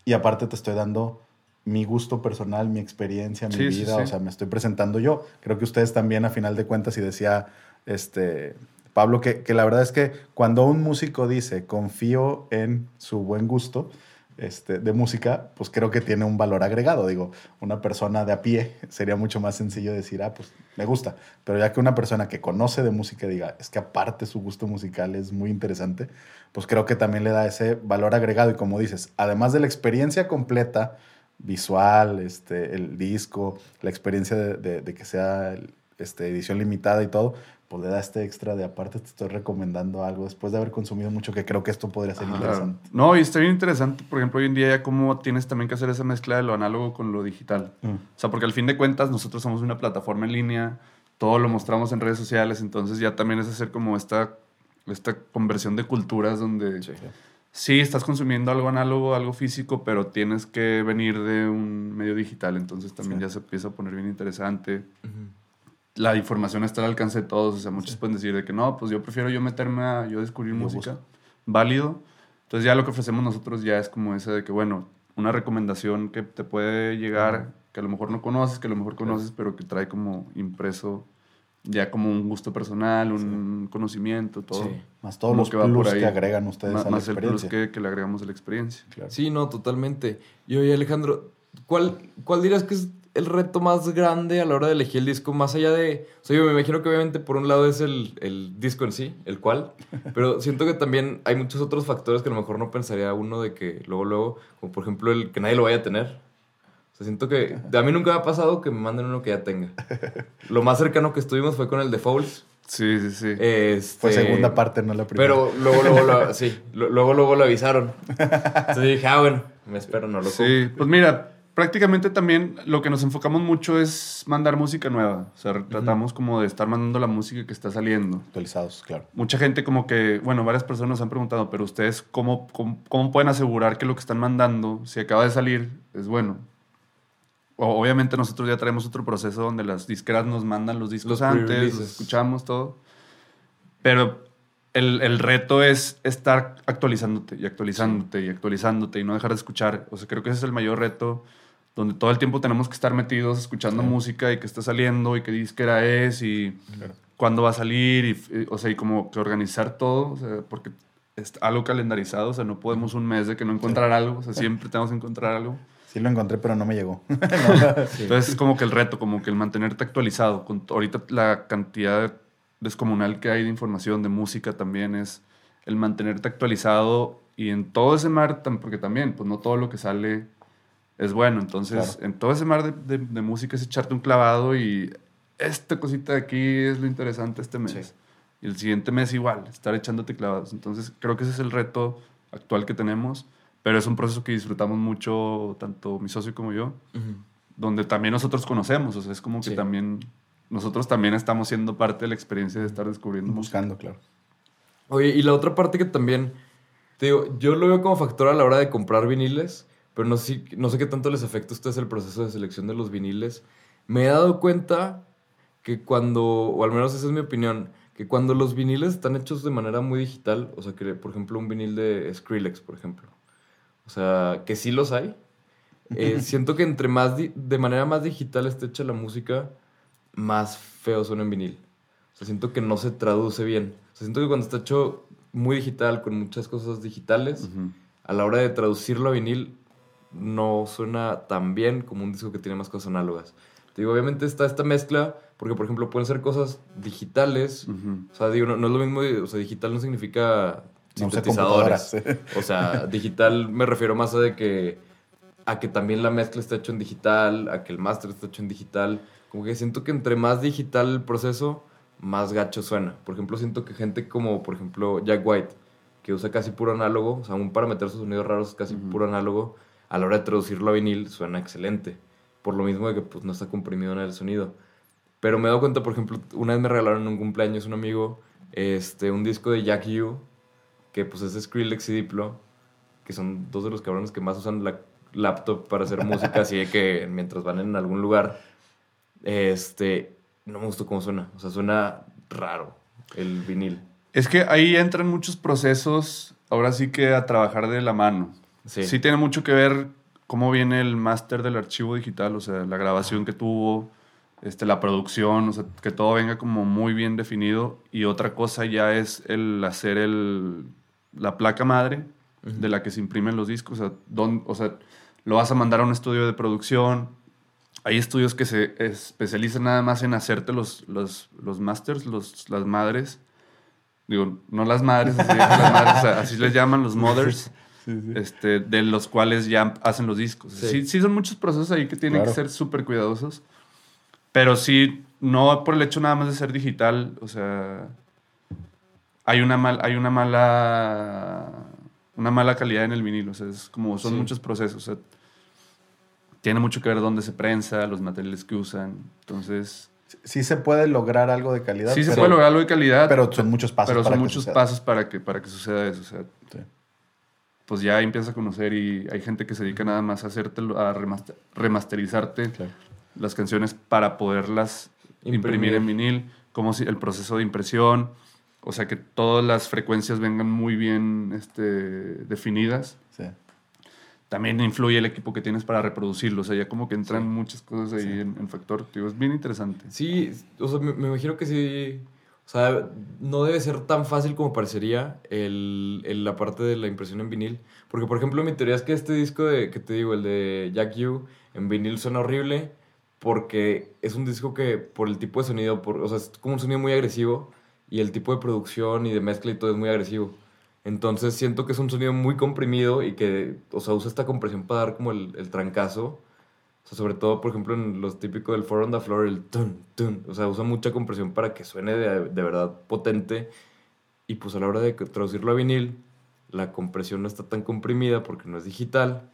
y aparte te estoy dando mi gusto personal, mi experiencia, mi Sí, sí, vida, sí. o sea, me estoy presentando yo. Creo que ustedes también a final de cuentas y decía este Pablo que, que la verdad es que cuando un músico dice confío en su buen gusto, este, de música, pues creo que tiene un valor agregado. Digo, una persona de a pie sería mucho más sencillo decir, ah, pues me gusta. Pero ya que una persona que conoce de música diga, es que aparte su gusto musical es muy interesante, pues creo que también le da ese valor agregado. Y como dices, además de la experiencia completa, visual, este, el disco, la experiencia de, que sea este, edición limitada y todo, pues le da este extra de aparte te estoy recomendando algo después de haber consumido mucho que creo que esto podría ser Ajá. interesante. No, y está bien interesante, por ejemplo, hoy en día ya cómo tienes también que hacer esa mezcla de lo análogo con lo digital. Mm. O sea, porque al fin de cuentas nosotros somos una plataforma en línea, todo lo mostramos en redes sociales, entonces ya también es hacer como esta, esta conversión de culturas donde Sí. sí. estás consumiendo algo análogo, algo físico, pero tienes que venir de un medio digital, entonces también Sí. ya se empieza a poner bien interesante. La información está al alcance de todos, o sea, muchos pueden decir de que no, pues yo prefiero yo meterme a yo descubrir Yo música, busco. válido. Entonces ya lo que ofrecemos nosotros ya es como esa de que, bueno, una recomendación que te puede llegar, que a lo mejor no conoces, que a lo mejor conoces, pero que trae como impreso ya como un gusto personal, un conocimiento, todo. Sí. Más todos Como los que va por plus ahí. que agregan ustedes Ma- a la más el plus experiencia. que, que le agregamos a la experiencia. Claro. Sí, no, totalmente. Y oye, Alejandro, ¿cuál, ¿cuál dirías que es el reto más grande a la hora de elegir el disco? Más allá de. O sea, yo me imagino que obviamente por un lado es el, el disco en sí, el cual. Pero siento que también hay muchos otros factores que a lo mejor no pensaría uno de que luego, luego, como por ejemplo el que nadie lo vaya a tener. O sea, siento que. A mí nunca me ha pasado que me manden uno que ya tenga. Lo más cercano que estuvimos fue con el de Fouls. Sí, sí, sí. Este, Fue segunda parte, no la primera. Pero luego, luego, lo, sí, luego, luego lo avisaron. Entonces dije, ah, bueno, me espero, no lo. Sí, pues mira, prácticamente también lo que nos enfocamos mucho es mandar música nueva. O sea, tratamos como de estar mandando la música que está saliendo. Actualizados, claro. Mucha gente como que, bueno, varias personas nos han preguntado, pero ustedes cómo, cómo, cómo pueden asegurar que lo que están mandando, si acaba de salir, es bueno. O- obviamente nosotros ya traemos otro proceso donde las disqueras nos mandan los discos Los antes, los escuchamos todo. Pero el, el reto es estar actualizándote y actualizándote y actualizándote y no dejar de escuchar. O sea, creo que ese es el mayor reto donde todo el tiempo tenemos que estar metidos escuchando música y que está saliendo y qué disquera es y Claro. cuándo va a salir y, y, o sea, y como que organizar todo, o sea, porque es algo calendarizado, o sea, no podemos un mes de que no encontrar algo, o sea, siempre tenemos que encontrar algo. Sí lo encontré, pero no me llegó. Sí. Entonces es como que el reto, como que el mantenerte actualizado. Con ahorita la cantidad descomunal que hay de información, de música también es el mantenerte actualizado y en todo ese mar, porque también, pues no todo lo que sale es bueno. Entonces, Claro. en todo ese mar de, de- de música es echarte un clavado y esta cosita de aquí es lo interesante este mes. Sí. Y el siguiente mes igual, estar echándote clavados. Entonces, creo que ese es el reto actual que tenemos, pero es un proceso que disfrutamos mucho, tanto mi socio como yo donde también nosotros conocemos, o sea, es como que Sí. también nosotros también estamos siendo parte de la experiencia de estar descubriendo música. Buscando, claro. Oye, y la otra parte que también, te digo, yo lo veo como factor a la hora de comprar viniles, pero no sé, no sé qué tanto les afecta a ustedes el proceso de selección de los viniles. Me he dado cuenta que cuando, o al menos esa es mi opinión, que cuando los viniles están hechos de manera muy digital, o sea, que por ejemplo un vinil de Skrillex, por ejemplo, o sea, que sí los hay, eh, siento que entre más, de manera más digital esté hecha la música, más feo suena en vinil. O sea, siento que no se traduce bien. O sea, siento que cuando está hecho muy digital, con muchas cosas digitales, Ujú. a la hora de traducirlo a vinil, no suena tan bien como un disco que tiene más cosas análogas. Te digo, obviamente está esta mezcla, porque por ejemplo pueden ser cosas digitales. O sea, digo, no, no es lo mismo, o sea, digital no significa No sintetizadores. O sea, digital me refiero más a de que a que también la mezcla está hecho en digital, a que el máster está hecho en digital. Como que siento que entre más digital el proceso, más gacho suena. Por ejemplo, siento que gente como, por ejemplo, Jack White, que usa casi puro análogo, o sea, aún para meter sus sonidos raros es casi puro análogo, a la hora de traducirlo a vinil suena excelente. Por lo mismo de que pues, no está comprimido en el sonido. Pero me he dado cuenta, por ejemplo, una vez me regalaron en un cumpleaños un amigo este, un disco de Jack U, que pues es Skrillex y Diplo, que son dos de los cabrones que más usan la laptop para hacer música, así que mientras van en algún lugar, este, no me gustó cómo suena. O sea, suena raro el vinil. Es que ahí entran muchos procesos, ahora sí que a trabajar de la mano. Sí. Sí, tiene mucho que ver cómo viene el máster del archivo digital, o sea, la grabación que tuvo, este, la producción, o sea, que todo venga como muy bien definido. Y otra cosa ya es el hacer el, la placa madre, de la que se imprimen los discos. O sea, don- o sea, lo vas a mandar a un estudio de producción. Hay estudios que se especializan nada más en hacerte los, los, los masters, los, las madres. Digo, no las madres, así, las madres, o sea, así les llaman los mothers, este, de los cuales ya hacen los discos. Sí. Sí, sí son muchos procesos ahí que tienen Claro. que ser súper cuidadosos. Pero sí, no por el hecho nada más de ser digital, o sea, hay una, mal, hay una mala una mala calidad en el vinilo, o sea, es como son Sí. muchos procesos, o sea, tiene mucho que ver dónde se prensa, los materiales que usan, entonces Sí se puede lograr algo de calidad. sí se pero- puede lograr algo de calidad, Pero son muchos pasos pero para son que muchos suceda. pasos para que para que suceda eso, o sea, Sí. Pues ya empiezas a conocer y hay gente que se dedica nada más a hacértelo, a remaster- remasterizarte Claro. las canciones para poderlas imprimir, Imprimir. en vinil, como si el proceso de impresión, o sea que todas las frecuencias vengan muy bien este, definidas. Sí. También influye el equipo que tienes para reproducirlo, o sea, ya como que entran muchas cosas ahí en, en factor, es bien interesante. Sí, o sea, me, me imagino que sí. O sea, no debe ser tan fácil como parecería el, el- la parte de la impresión en vinil. Porque, por ejemplo, mi teoría es que este disco de, que te digo, el de Jack U, en vinil suena horrible porque es un disco que, por el tipo de sonido, por, o sea, es como un sonido muy agresivo y el tipo de producción y de mezcla y todo es muy agresivo. Entonces siento que es un sonido muy comprimido y que, o sea, usa esta compresión para dar como el, el trancazo. O sobre todo, por ejemplo, en los típicos del Four on the Floor, el tun, tun. O sea, usa mucha compresión para que suene de, de verdad potente. Y pues a la hora de traducirlo a vinil, la compresión no está tan comprimida porque no es digital.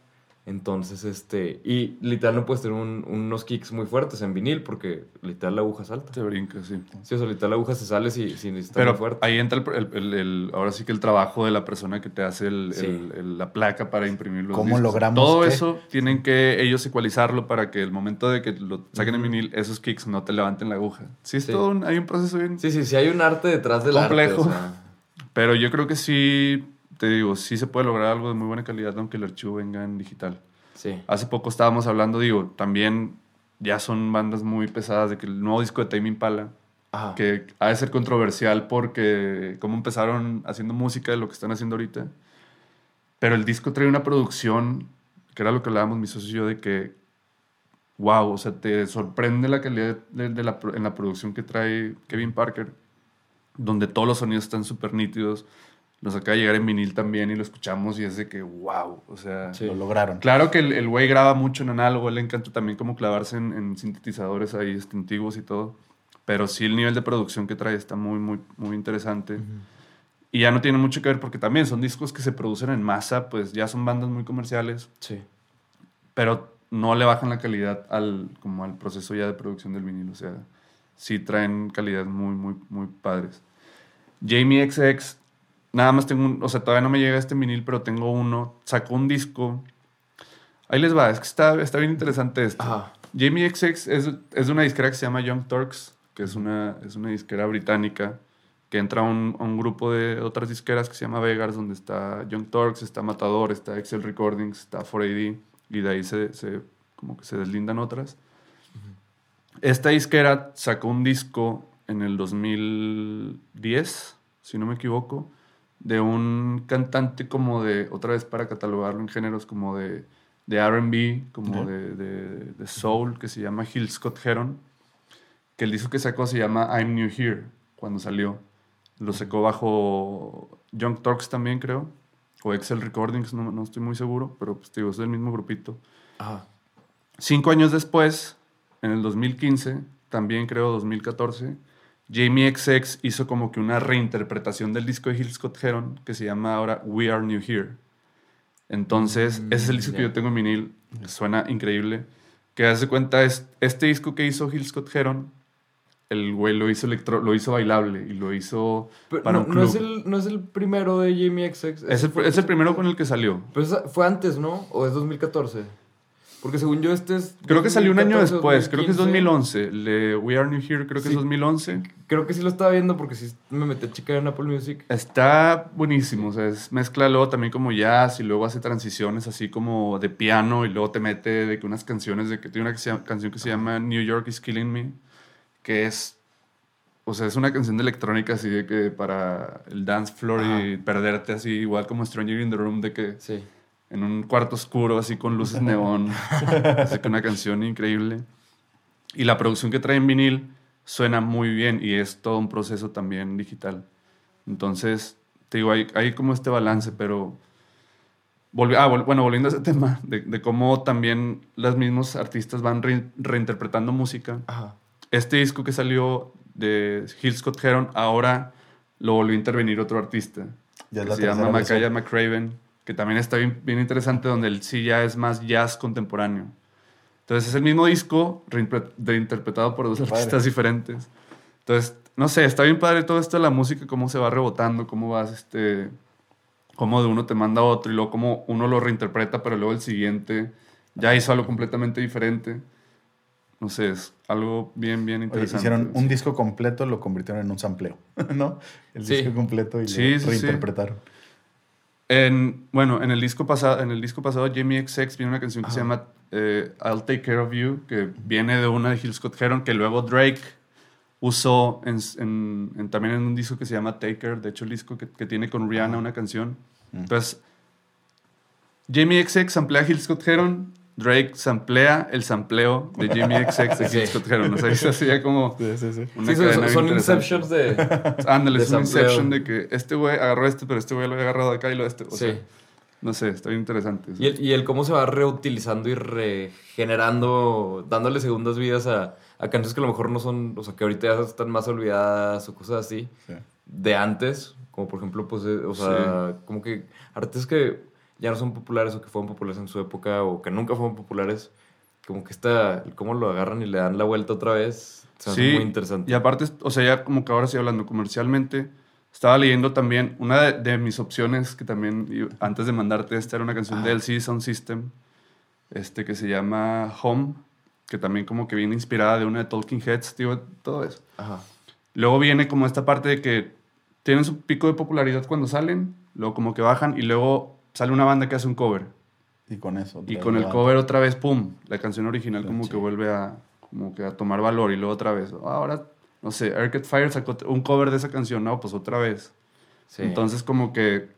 Entonces, este. Y literal no puedes tener un- unos kicks muy fuertes en vinil porque literal la aguja salta. Te brinca, sí. Sí, o sea, literal la aguja se sale si, si está Pero muy fuerte. ahí entra el, el- el- el- ahora sí que el trabajo de la persona que te hace el- Sí. el- el- la placa para imprimir los ¿Cómo discos. logramos Todo que- eso tienen que ellos ecualizarlo para que el momento de que lo saquen en vinil, esos kicks no te levanten la aguja. Sí, es Sí. todo un- hay un proceso bien... Sí, sí, sí, hay un arte detrás del Complejo. arte. o sea, Pero yo creo que sí, te digo, sí se puede lograr algo de muy buena calidad aunque el archivo venga en digital. sí. Hace poco estábamos hablando, digo, también ya son bandas muy pesadas de que el nuevo disco de Tame Impala, Ajá. que ha de ser controversial porque cómo empezaron haciendo música de lo que están haciendo ahorita. Pero el disco trae una producción, que era lo que hablábamos mi socio y yo, de que, wow, o sea, te sorprende la calidad de, de la, en la producción que trae Kevin Parker, donde todos los sonidos están súper nítidos. Nos acaba de llegar en vinil también y lo escuchamos y es de que, wow, o sea... Sí. Lo lograron. Claro que el güey graba mucho en análogo, le encanta también como clavarse en, en sintetizadores ahí este, antiguos y todo. Pero sí el nivel de producción que trae está muy, muy, muy interesante. Y ya no tiene mucho que ver porque también son discos que se producen en masa, pues ya son bandas muy comerciales, Sí. pero no le bajan la calidad al, como al proceso ya de producción del vinilo. O sea, sí traen calidad muy, muy, muy padres. Jamie XX, nada más tengo un, o sea, todavía no me llega este vinil, pero tengo uno. Sacó un disco. Ahí les va, es que está, está bien interesante esto. Ajá. Jamie XX es, es de una disquera que se llama Young Turks, que es una, es una disquera británica, que entra a un, a un grupo de otras disqueras que se llama Vegas, donde está Young Turks, está Matador, está Excel Recordings, está 4AD, y de ahí se, se- como que se deslindan otras. Esta disquera sacó un disco en el 2010, si no me equivoco, de un cantante como de, otra vez para catalogarlo en géneros como de, de RB, como de, de, de soul, que se llama Hill Scott Heron, que el disco que sacó se llama I'm New Here, cuando salió. Lo sacó bajo Young Turks también, creo, o Excel Recordings, no, no estoy muy seguro, pero pues digo, es del mismo grupito. Ajá. Cinco años después, en el 2015, también creo 2014, Jamie XX hizo como que una reinterpretación del disco de Hill Scott Heron que se llama ahora We Are New Here. Entonces, Mm, ese es el disco que yo tengo en vinil, suena increíble. Que hace cuenta, es, este disco que hizo Hill Scott Heron, el güey lo hizo, electro, lo hizo bailable y lo hizo Pero para no, un no club. es el, no es el primero de Jamie XX. es, el, es el primero con el que salió. Pero fue antes, ¿no? ¿O es 2014? Porque según yo este es... Creo que salió un año 2014, después, creo que es 2015. 2011. El de We Are New Here creo que Sí. es 2011. Creo que sí lo estaba viendo porque sí me metí a checar en Apple Music. Está buenísimo, o sea, es, mezcla luego también como jazz y luego hace transiciones así como de piano y luego te mete de que unas canciones, de que tiene una que llama- canción que se llama New York is Killing Me, que es o sea, es una canción de electrónica así de que para el dance floor y perderte así, igual como Stranger in the Room, de que Sí. En un cuarto oscuro, así con luces neón. así que una canción increíble. Y la producción que trae en vinil suena muy bien y es todo un proceso también digital. Entonces, te digo, hay, hay como este balance, pero... volvi- ah, vol- bueno, volviendo a ese tema, de, de cómo también los mismos artistas van re- reinterpretando música. Ajá. Este disco que salió de Hill Scott Heron, ahora lo volvió a intervenir otro artista. Ya es que la se llama versión. Makaya McCraven, que también está bien, bien interesante, donde él sí ya es más jazz contemporáneo. Entonces es el mismo disco reinterpretado por dos Padre. artistas diferentes. Entonces, no sé, está bien padre todo esto de la música, cómo se va rebotando, cómo vas, este, cómo de uno te manda a otro y luego cómo uno lo reinterpreta, pero luego el siguiente ya hizo algo completamente diferente. No sé, es algo bien, bien Oye, interesante. hicieron un disco completo, lo convirtieron en un sampleo, ¿no? El Sí. disco completo y Sí, lo sí, sí. En, bueno, en el disco pasado, en el disco pasado Jamie XX viene una canción que se llama eh, I'll Take Care of You, que viene de una de Hill Scott Heron, que luego Drake usó en, en- en- también en un disco que se llama Taker, de hecho el disco que, que tiene con Rihanna una canción. Mm. Entonces, Jamie XX samplea a Hill Scott Heron, Drake samplea el sampleo de Jamie XX de Sí. Hill Scott Heron. O sea, es así ya como Sí, sí, sí. una Sí, son, son, inceptions de... Ándale, es un inception de que este güey agarró este, pero este güey lo había agarrado de acá y lo de este. O Sí. sea, no sé, está bien interesante. Y el, y el cómo se va reutilizando y regenerando, dándole segundas vidas a, a canciones que a lo mejor no son, o sea, que ahorita ya están más olvidadas o cosas así, Sí. de antes, como por ejemplo, pues, eh, o sea, como que artistas que ya no son populares o que fueron populares en su época o que nunca fueron populares, como que está, cómo lo agarran y le dan la vuelta otra vez, Sí, muy interesante. Y aparte, o sea, ya como que ahora sí hablando comercialmente, estaba leyendo también, una de, de mis opciones que también, antes de mandarte esta, era una canción de Ajá. LC Sound System, este, que se llama Home, que también como que viene inspirada de una de Talking Heads, tío, todo eso. Ajá. Luego viene como esta parte de que tienen su pico de popularidad cuando salen, luego como que bajan y luego sale una banda que hace un cover. Y con eso. Y con el cover otra vez, pum, la canción original como Sí. que vuelve a, como que a tomar valor y luego otra vez. Ahora, no sé, Arcade Fire sacó un cover de esa canción, no, pues otra vez. Sí. Entonces como que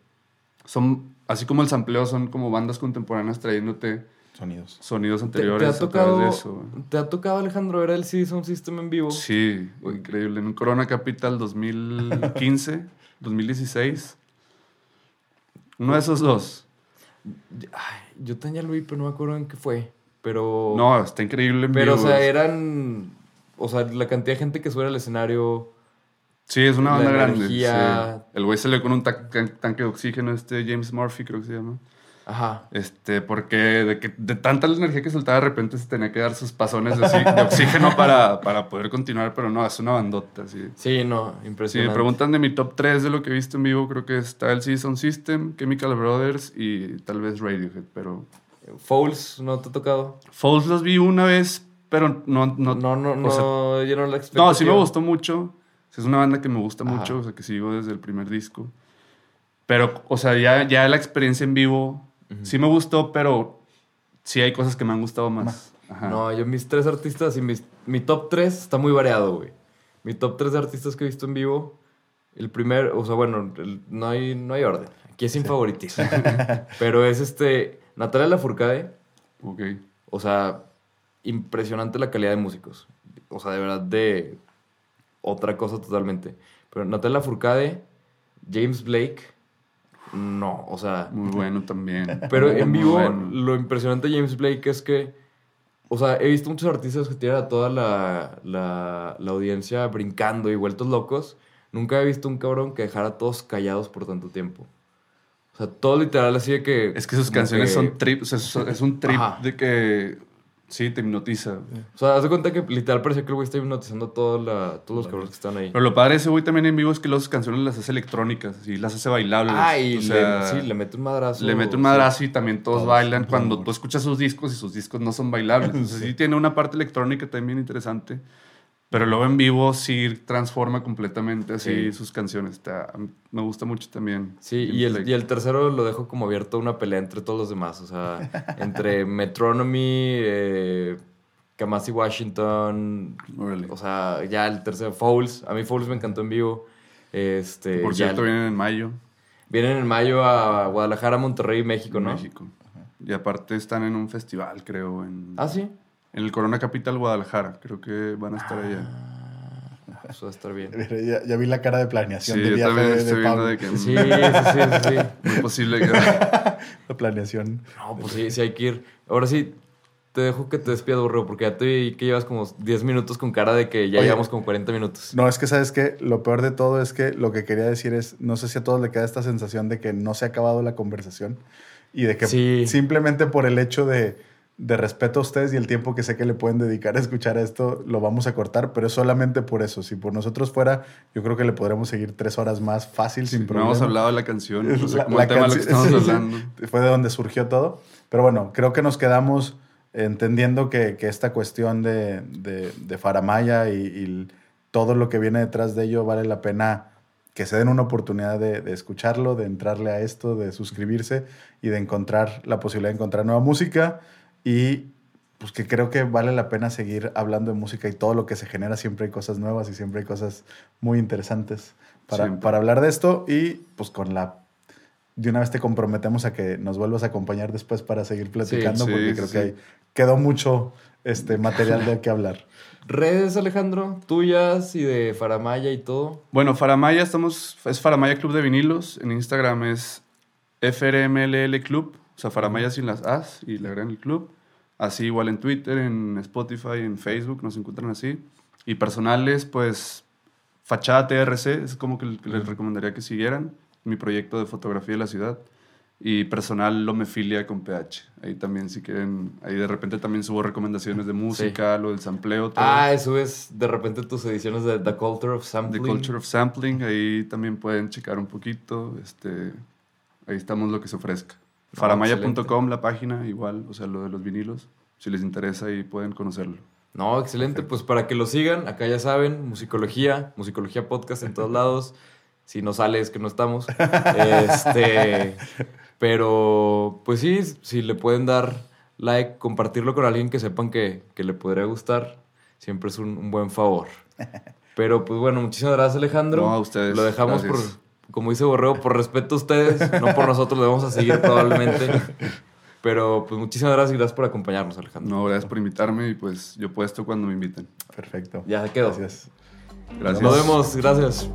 son, así como el sampleo, son como bandas contemporáneas trayéndote Sonidos. sonidos ¿Te, anteriores te ha a través tocado, de eso. ¿Te ha tocado, Alejandro, ver el CD Sound System en vivo? Sí, increíble. En un Corona Capital 2015, 2016. Uno de esos dos. Ay, yo tenía lo vi, pero no me acuerdo en qué fue. Pero. No, está increíble en Pero, o vivo. sea, eran. O sea, la cantidad de gente que sube al escenario. Sí, es una banda grande. sí. El güey salió con un ta- tanque de oxígeno, este James Murphy creo que se llama. Ajá. Este, porque de, que, de tanta energía que soltaba de repente se tenía que dar sus pasones de, de oxígeno para, para poder continuar, pero no, es una bandota, sí. Sí, no, Si me impresionante. preguntan de mi top 3 de lo que he visto en vivo, creo que está el Season System, Chemical Brothers y tal vez Radiohead, pero... Fouls, ¿no te ha tocado? Falls los vi una vez, pero no... No, No, no, no. sea, llenaron la expectativa. no, sí me gustó mucho. Es una banda que me gusta Ajá. mucho, o sea, que sigo desde el primer disco. Pero, o sea, ya, ya la experiencia en vivo sí me gustó, pero sí hay cosas que me han gustado más. Ajá. No, yo mis tres artistas y mis, mi top tres está muy variado, güey. Mi top tres de artistas que he visto en vivo. El primer, o sea, bueno, el- no, hay, no hay orden. Aquí es sin favoritismo. Pero es este. Natalia Lafourcade. Ok. O sea, impresionante la calidad de músicos. O sea, de verdad, de otra cosa totalmente. Pero Natalia Lafourcade, James Blake, no, o sea. Muy bueno también. Pero en vivo, bueno. lo impresionante de James Blake es que, o sea, he visto muchos artistas que tienen a toda la, la, la audiencia brincando y vueltos locos. Nunca he visto un cabrón que dejara a todos callados por tanto tiempo. O sea, todo literal así de que... Es que sus canciones que- son trip, o sea, es, es un trip Ajá. de que sí, te hipnotiza. O sea, haz de cuenta que literal parecía que el güey está hipnotizando toda la- todos los cabrones que están ahí. Pero lo padre de ese güey también en vivo es que las canciones las hace electrónicas y las hace bailables. Ah, y O sea, le, sí, le mete un madrazo. Le mete un sí. madrazo y también todos, Todos, bailan cuando tú escuchas sus discos y sus discos no son bailables. Entonces sí. tiene una parte electrónica también interesante. Pero luego en vivo sí transforma completamente así Sí. sus canciones. Está- me gusta mucho también. Sí, y el, y el tercero lo dejo como abierto a una pelea entre todos los demás. O sea, entre Metronomy, eh, Kamasi Washington. Órale. O sea, ya el tercer Fouls. A mí Fouls me encantó en vivo. Este, Por cierto, el- vienen en mayo. vienen en mayo a Guadalajara, Monterrey y México, ¿no? México. Y aparte están en un festival, creo, en, Ah, sí. En el Corona Capital Guadalajara. Creo que van a estar allá. Eso va a estar bien. Ya, ya vi la cara de planeación Sí, de yo viaje también de, estoy de viendo Pablo. de que Sí, sí, sí, sí, sí. muy posible que... La planeación. No, pues sí, sí hay que ir. Ahora sí, te dejo que te despidas, Borrego, porque ya te vi que llevas como 10 minutos con cara de que ya Oye. llevamos como 40 minutos. No, es que sabes que lo peor de todo es que lo que quería decir es, no sé si a todos le queda esta sensación de que no se ha acabado la conversación y de que Sí. simplemente por el hecho de, de respeto a ustedes y el tiempo que sé que le pueden dedicar a escuchar esto, lo vamos a cortar, pero es solamente por eso. Si por nosotros fuera, yo creo que le podremos seguir tres horas más fácil, sin no problema. hemos hablado de la canción, no sé La- cómo la el tema lo que estamos hablando. Fue de donde surgió todo. Pero bueno, creo que nos quedamos entendiendo que, que esta cuestión de, de, de Faramaya y, y todo lo que viene detrás de ello vale la pena que se den una oportunidad de, de escucharlo, de entrarle a esto, de suscribirse y de encontrar la posibilidad de encontrar nueva música y pues que creo que vale la pena seguir hablando de música y todo lo que se genera, siempre hay cosas nuevas y siempre hay cosas muy interesantes para, para hablar de esto y pues con la de una vez te comprometemos a que nos vuelvas a acompañar después para seguir platicando sí, porque creo sí. que hay- quedó mucho este material de qué hablar. Redes, Alejandro, tuyas y de Faramaya y todo. Bueno, Faramaya estamos, es Faramaya Club de Vinilos. En Instagram es FRMLL Club, o sea, Faramaya sin las As y le agregan el club. Así igual en Twitter, en Spotify, en Facebook, nos encuentran así. Y personales, pues, Fachada TRC, es como que les recomendaría que siguieran. Mi proyecto de fotografía de la ciudad. Y personal Lomefilia con PH. Ahí también, si quieren, ahí de repente también subo recomendaciones de música, lo del sampleo, todo. Ah, subes de repente tus ediciones de The Culture of Sampling. The Culture of Sampling, ahí también pueden checar un poquito. Este, ahí estamos lo que se ofrezca. No, Faramaya.com, la página, igual, o sea, lo de los vinilos. Si les interesa, ahí pueden conocerlo. No, excelente. Pues para que lo sigan, acá ya saben, musicología, musicología podcast en todos lados. Si no sale es que no estamos. Este, pero pues sí, si le pueden dar like, compartirlo con alguien que sepan que, que le podría gustar, siempre es un, un buen favor. Pero pues bueno, muchísimas gracias Alejandro. No, a ustedes, Lo dejamos gracias. por, como dice Borrego, por respeto a ustedes, no por nosotros, lo vamos a seguir probablemente. Pero pues muchísimas gracias y gracias por acompañarnos, Alejandro. No, gracias por invitarme y pues yo puesto cuando me inviten. Perfecto. Ya se quedó. Gracias. Gracias. Nos vemos, gracias.